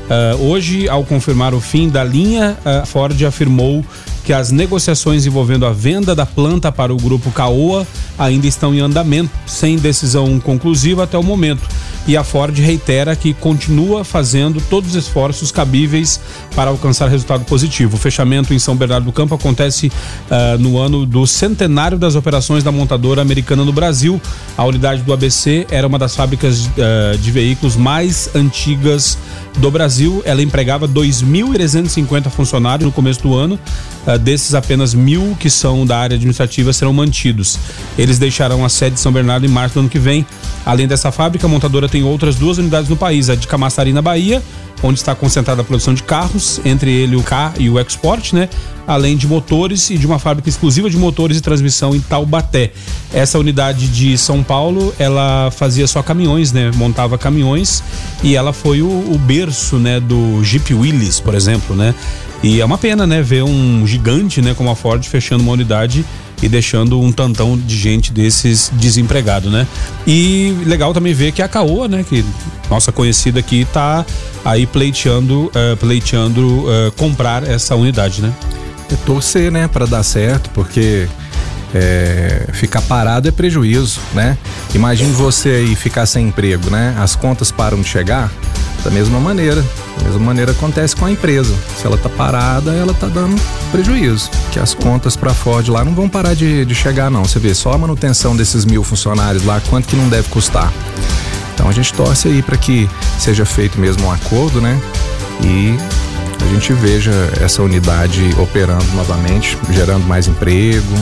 Uh, hoje, ao confirmar o fim da linha, a Ford afirmou que as negociações envolvendo a venda da planta para o grupo Caoa ainda estão em andamento, sem decisão conclusiva até o momento. E a Ford reitera que continua fazendo todos os esforços cabíveis para alcançar resultado positivo. O fechamento em São Bernardo do Campo acontece uh, no ano do centenário das operações da montadora americana no Brasil. A unidade do ABC era uma das fábricas uh, de veículos mais antigas do Brasil. Ela empregava 2.350 funcionários no começo do ano. Uh, desses, apenas mil que são da área administrativa serão mantidos. Eles deixarão a sede de São Bernardo em março do ano que vem. Além dessa fábrica, a montadora tem outras duas unidades no país: a de Camaçari, na Bahia, onde está concentrada a produção de carros, entre ele o K e o Export, né? Além de motores e de uma fábrica exclusiva de motores e transmissão em Taubaté. Essa unidade de São Paulo, ela fazia só caminhões, né? Montava caminhões e ela foi o, o berço, né? Do Jeep Willys, por exemplo, né? E é uma pena, né? Ver um gigante, né? Como a Ford fechando uma unidade e deixando um tantão de gente desses desempregado, né? E legal também ver que a Caoa, né, que nossa conhecida aqui, tá aí pleiteando, uh, pleiteando uh, comprar essa unidade, né? É torcer, né, para dar certo, porque é, ficar parado é prejuízo, né? Imagine você aí ficar sem emprego, né? As contas param de chegar. Da mesma maneira, da mesma maneira acontece com a empresa. Se ela tá parada, ela tá dando prejuízo. Que as contas para Ford lá não vão parar de, de chegar, não. Você vê só a manutenção desses mil funcionários lá, quanto que não deve custar. Então a gente torce aí para que seja feito mesmo um acordo, né? E a gente veja essa unidade operando novamente, gerando mais emprego,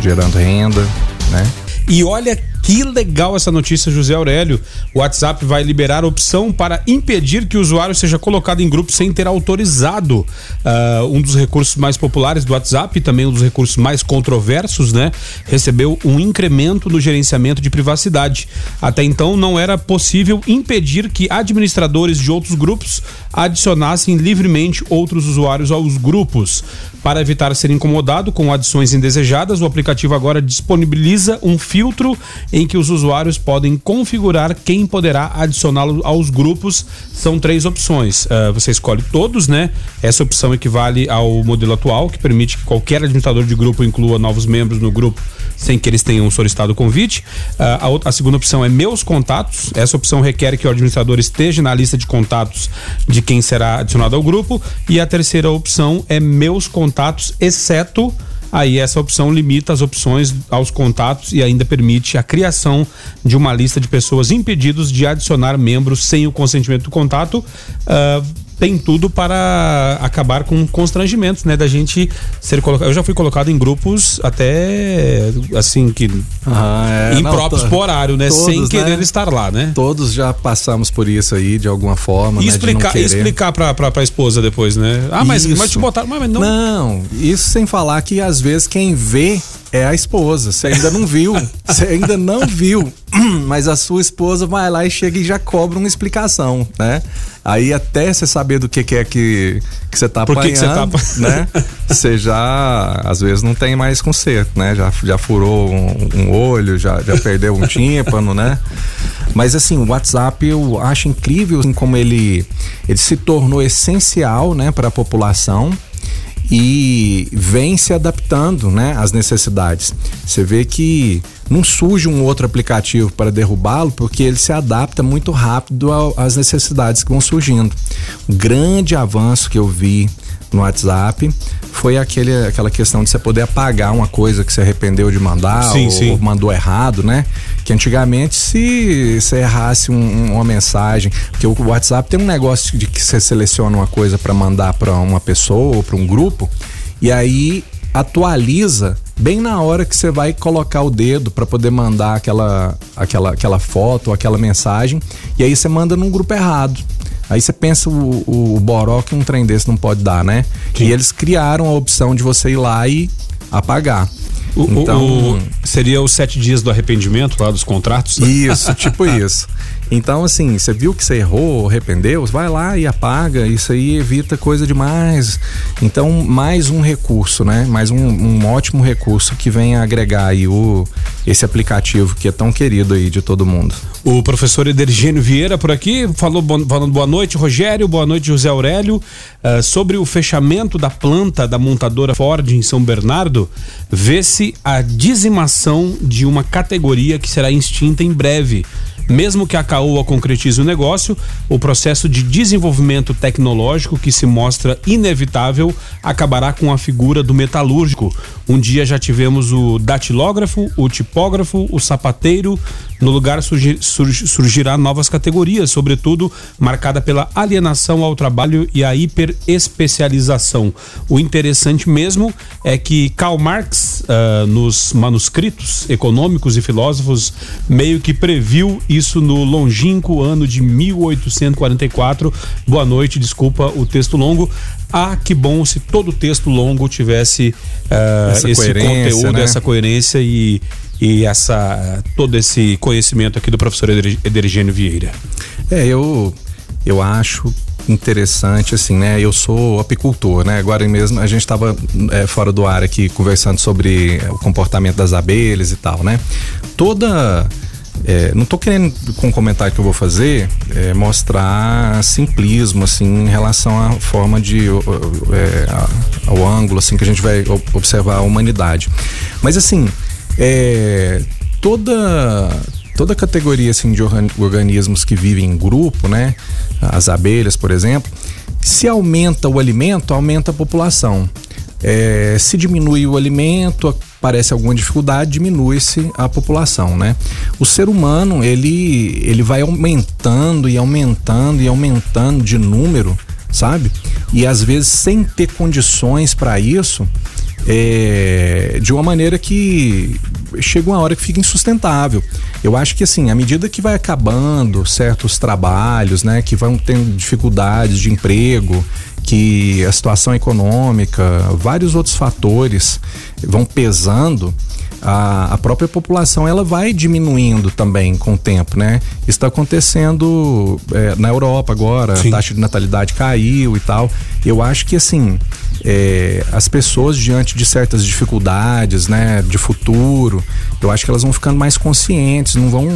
gerando renda, né? E olha que legal essa notícia, José Aurélio. O WhatsApp vai liberar opção para impedir que o usuário seja colocado em grupo sem ter autorizado. Uh, um dos recursos mais populares do WhatsApp também um dos recursos mais controversos, né? Recebeu um incremento no gerenciamento de privacidade. Até então não era possível impedir que administradores de outros grupos adicionassem livremente outros usuários aos grupos. Para evitar ser incomodado com adições indesejadas, o aplicativo agora disponibiliza um filtro em que os usuários podem configurar quem poderá adicioná-lo aos grupos. São três opções. Uh, você escolhe todos, né? Essa opção equivale ao modelo atual, que permite que qualquer administrador de grupo inclua novos membros no grupo sem que eles tenham solicitado o convite. Uh, a, outra, a segunda opção é meus contatos. Essa opção requer que o administrador esteja na lista de contatos de quem será adicionado ao grupo. E a terceira opção é meus contatos, exceto Aí essa opção limita as opções aos contatos e ainda permite a criação de uma lista de pessoas impedidos de adicionar membros sem o consentimento do contato. Uh, tem tudo para acabar com constrangimentos, né? Da gente ser colocado. Eu já fui colocado em grupos até assim que ah, é, impróprios por horário, né? Todos, Sem querer né? estar lá, né? Todos já passamos por isso aí de alguma forma. E né? explicar, explicar pra, pra, pra esposa depois, né? Ah, mas, mas te botaram. Mas não... não, isso sem falar que às vezes quem vê é a esposa. Você ainda não viu. Você ainda não viu. [clears throat] Mas a sua esposa vai lá e chega e já cobra uma explicação, né? Aí até você saber do que, que é que, que você tá Por apanhando, que você tá... né? [laughs] Você já, às vezes, não tem mais conserto, né? Já, já furou um, um olho, já, já perdeu um tímpano, né? Mas assim, o WhatsApp eu acho incrível assim, como ele, ele se tornou essencial, né, para a população e vem se adaptando né, às necessidades. Você vê que não surge um outro aplicativo para derrubá-lo, porque ele se adapta muito rápido às necessidades que vão surgindo. O grande avanço que eu vi no WhatsApp foi aquele, aquela questão de você poder apagar uma coisa que você arrependeu de mandar sim, ou, sim. ou, mandou errado, né? Que antigamente se você errasse um, uma mensagem, porque o WhatsApp tem um negócio de que você seleciona uma coisa para mandar para uma pessoa ou para um grupo e aí atualiza bem na hora que você vai colocar o dedo para poder mandar aquela, aquela, aquela foto ou aquela mensagem e aí você manda num grupo errado. Aí você pensa o, o, o Boró que um trem desse não pode dar, né? Sim. E eles criaram a opção de você ir lá e apagar. O, então, o, o, seria os sete dias do arrependimento lá dos contratos? Isso, tipo [laughs] isso. Então, assim, você viu que você errou, arrependeu, vai lá e apaga, isso aí evita coisa demais. Então, mais um recurso, né? Mais um, um ótimo recurso que vem agregar aí o, esse aplicativo que é tão querido aí de todo mundo. O professor Edergênio Vieira por aqui, falou falando boa noite, Rogério, boa noite, José Aurélio. Uh, sobre o fechamento da planta da montadora Ford em São Bernardo, vê-se a dizimação de uma categoria que será extinta em breve. Mesmo que a Caoa concretize o negócio, o processo de desenvolvimento tecnológico que se mostra inevitável acabará com a figura do metalúrgico. Um dia já tivemos o datilógrafo, o tipógrafo, o sapateiro. No lugar surgir, surgir, surgirá novas categorias, sobretudo marcada pela alienação ao trabalho e a hiperespecialização. O interessante mesmo é que Karl Marx, uh, nos manuscritos econômicos e filósofos, meio que previu isso no longínquo ano de 1844. Boa noite, desculpa o texto longo. Ah, que bom se todo texto longo tivesse uh, esse conteúdo, né? essa coerência e, e essa todo esse conhecimento aqui do professor Edergênio Vieira. É, eu eu acho interessante assim, né? Eu sou apicultor, né? Agora mesmo a gente estava é, fora do ar aqui conversando sobre o comportamento das abelhas e tal, né? Toda é, não estou querendo, com o comentário que eu vou fazer, é, mostrar simplismo, assim, em relação à forma de. É, ao ângulo, assim, que a gente vai observar a humanidade. Mas, assim, é, toda toda categoria assim de organismos que vivem em grupo, né? As abelhas, por exemplo, se aumenta o alimento, aumenta a população. É, se diminui o alimento, aparece alguma dificuldade, diminui-se a população, né? O ser humano, ele, ele vai aumentando e aumentando e aumentando de número, sabe? E às vezes sem ter condições para isso, é, de uma maneira que chega uma hora que fica insustentável. Eu acho que assim, à medida que vai acabando certos trabalhos, né, que vão tendo dificuldades de emprego, que a situação econômica, vários outros fatores vão pesando, a, a, própria população ela vai diminuindo também com o tempo, né? Está acontecendo é, na Europa agora, Sim. a taxa de natalidade caiu e tal. Eu acho que assim é, as pessoas diante de certas dificuldades, né, de futuro, eu acho que elas vão ficando mais conscientes, não vão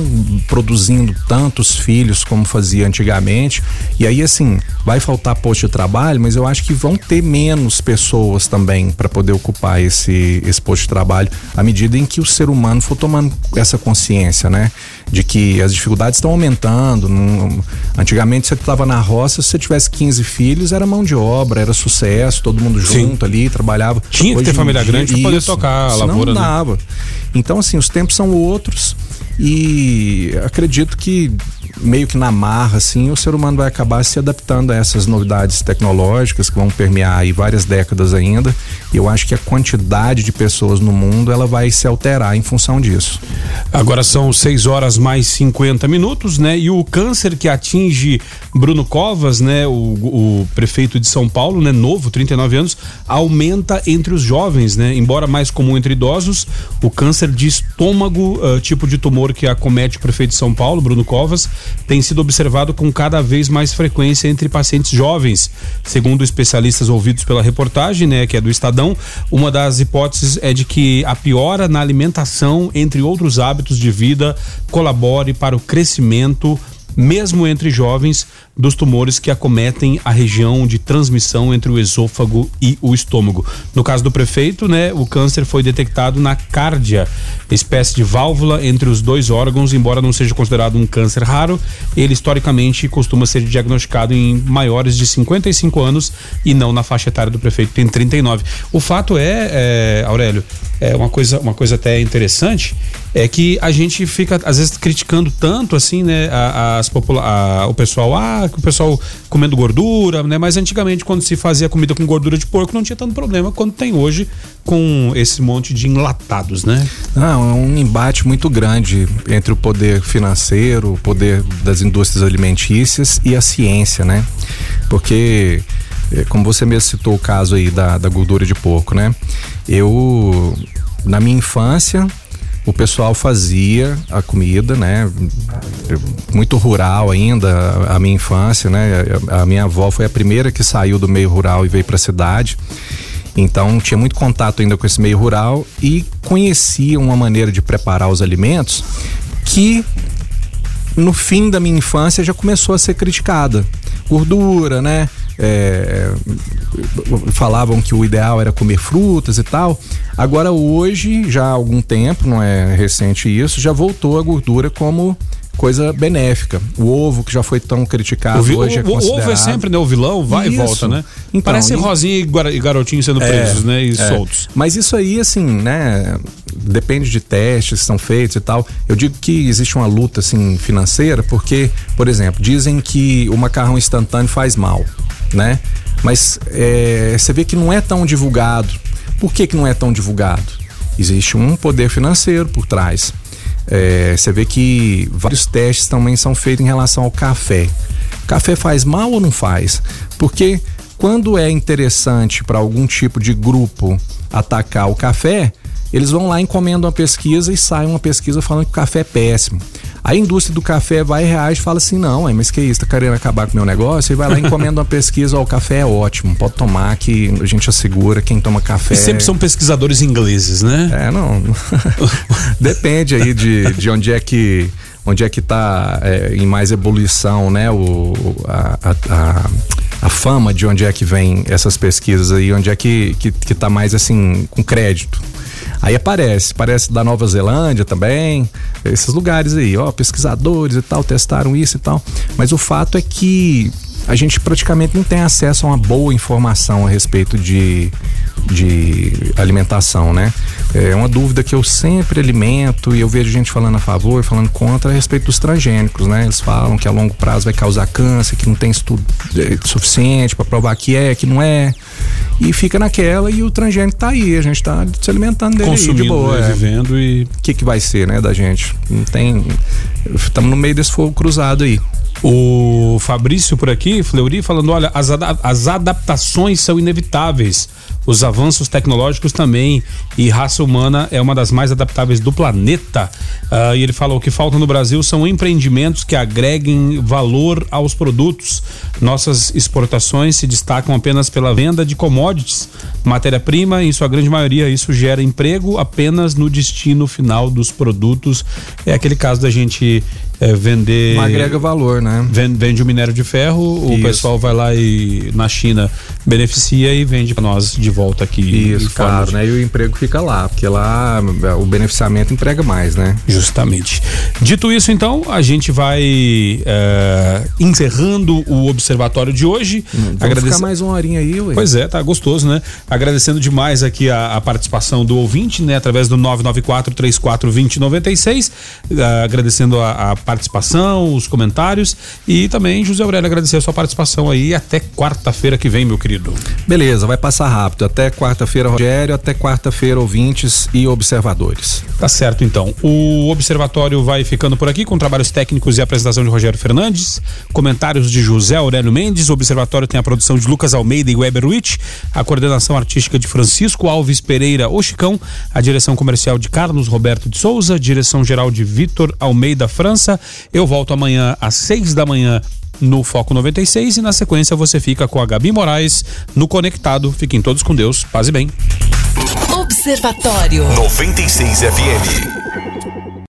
produzindo tantos filhos como fazia antigamente. E aí, assim, vai faltar posto de trabalho, mas eu acho que vão ter menos pessoas também para poder ocupar esse, esse posto de trabalho à medida em que o ser humano for tomando essa consciência, né? De que as dificuldades estão aumentando. Não, antigamente você estava na roça, se você tivesse 15 filhos, era mão de obra, era sucesso, todo mundo junto Sim. ali, trabalhava. Tinha Hoje que ter família dia, grande para poder tocar a lavoura. Não né? dava. Né? Então, assim, os tempos são outros e acredito que meio que na marra, assim, o ser humano vai acabar se adaptando a essas novidades tecnológicas que vão permear aí várias décadas ainda. E eu acho que a quantidade de pessoas no mundo ela vai se alterar em função disso. Agora são 6 horas mais 50 minutos, né? E o câncer que atinge Bruno Covas, né? O, o prefeito de São Paulo, né? Novo, 39 anos, aumenta entre os jovens, né? Embora mais comum entre idosos, o câncer de estômago, uh, tipo de tumor que acomete o prefeito de São Paulo, Bruno Covas, tem sido observado com cada vez mais frequência entre pacientes jovens. Segundo especialistas ouvidos pela reportagem, né, que é do Estadão, uma das hipóteses é de que a piora na alimentação, entre outros hábitos de vida, colabore para o crescimento mesmo entre jovens, dos tumores que acometem a região de transmissão entre o esôfago e o estômago. No caso do prefeito, né, o câncer foi detectado na cárdia, espécie de válvula entre os dois órgãos, embora não seja considerado um câncer raro, ele historicamente costuma ser diagnosticado em maiores de 55 anos e não na faixa etária do prefeito, tem 39. O fato é, é Aurélio, é uma coisa, uma coisa até interessante, é que a gente fica às vezes criticando tanto assim, né, as a, o pessoal, ah, o pessoal comendo gordura, né, mas antigamente quando se fazia comida com gordura de porco não tinha tanto problema quanto tem hoje com esse monte de enlatados, né? Não, é um embate muito grande entre o poder financeiro, o poder das indústrias alimentícias e a ciência, né? Porque eh, como você mesmo citou o caso aí da, da gordura de porco, né? Eu na minha infância o pessoal fazia a comida, né? Muito rural ainda, a minha infância, né? A minha avó foi a primeira que saiu do meio rural e veio para a cidade. Então tinha muito contato ainda com esse meio rural e conhecia uma maneira de preparar os alimentos que no fim da minha infância já começou a ser criticada. Gordura, né? É, falavam que o ideal era comer frutas e tal. Agora hoje, já há algum tempo, não é recente isso, já voltou a gordura como coisa benéfica. O ovo, que já foi tão criticado o, hoje, é o, considerado... O ovo é sempre né, o vilão, vai isso. e volta, né? Então, Parece e... Rosinha e garotinho sendo é, presos, né? E é. soltos. Mas isso aí, assim, né? Depende de testes que são feitos e tal. Eu digo que existe uma luta, assim, financeira, porque, por exemplo, dizem que o macarrão instantâneo faz mal né? Mas é, você vê que não é tão divulgado. Por que, que não é tão divulgado? Existe um poder financeiro por trás. É, você vê que vários testes também são feitos em relação ao café. Café faz mal ou não faz? Porque quando é interessante para algum tipo de grupo atacar o café, eles vão lá, encomendam uma pesquisa e sai uma pesquisa falando que o café é péssimo. A indústria do café vai e reage e fala assim: não, mas que isso, tá querendo acabar com o meu negócio? E vai lá e encomenda uma pesquisa: ó, o café é ótimo, pode tomar que a gente assegura quem toma café. E sempre são pesquisadores ingleses, né? É, não. [laughs] Depende aí de, de onde é que onde é que está é, em mais ebulição, né? O, a, a, a, fama de onde é que vem essas pesquisas aí, onde é que, que, que tá mais assim com crédito. Aí aparece, parece da Nova Zelândia também, esses lugares aí, ó, pesquisadores e tal, testaram isso e tal. Mas o fato é que a gente praticamente não tem acesso a uma boa informação a respeito de, de alimentação, né? É uma dúvida que eu sempre alimento e eu vejo gente falando a favor, falando contra a respeito dos transgênicos, né? Eles falam que a longo prazo vai causar câncer, que não tem estudo é, suficiente para provar que é, que não é. E fica naquela e o transgênico tá aí, a gente tá se alimentando dele Consumindo, de boa. né, é. vivendo e O que que vai ser, né, da gente? Não tem... Estamos no meio desse fogo cruzado aí. O Fabrício por aqui, Fleury, falando: olha, as, as adaptações são inevitáveis, os avanços tecnológicos também, e raça humana é uma das mais adaptáveis do planeta. Ah, e ele falou: que falta no Brasil são empreendimentos que agreguem valor aos produtos. Nossas exportações se destacam apenas pela venda de commodities, matéria-prima, em sua grande maioria, isso gera emprego apenas no destino final dos produtos. É aquele caso da gente eh, vender. Não agrega valor, né? Vende, vende o minério de ferro, o Isso. pessoal vai lá e na China beneficia e vende para nós de volta aqui. Isso, claro, de- né? E o emprego fica lá, porque lá é, o beneficiamento emprega mais, né? Justamente. Dito isso, então, a gente vai eh, encerrando o observatório de hoje. Vamos Agradecer- ficar mais uma horinha aí, ué. Pois é, tá gostoso, né? Agradecendo demais aqui a, a participação do ouvinte, né? Através do 994 34 20 96. Ah, agradecendo a, a participação, os comentários. E também, José Aurélio, agradecer a sua participação aí. Até quarta-feira que vem, meu querido. Beleza, vai passar rápido. Até quarta-feira, Rogério. Até quarta-feira, ouvintes e observadores. Tá certo, então. O Observatório vai ficando por aqui com trabalhos técnicos e apresentação de Rogério Fernandes, comentários de José Aurélio Mendes. O Observatório tem a produção de Lucas Almeida e Weber Witt, a coordenação artística de Francisco Alves Pereira O Chicão, a direção comercial de Carlos Roberto de Souza, direção geral de Vitor Almeida França. Eu volto amanhã às seis da manhã no Foco 96 e na sequência você fica com a Gabi Moraes no Conectado. Fiquem todos com Deus. Paz e bem. Observatório. 96 FM.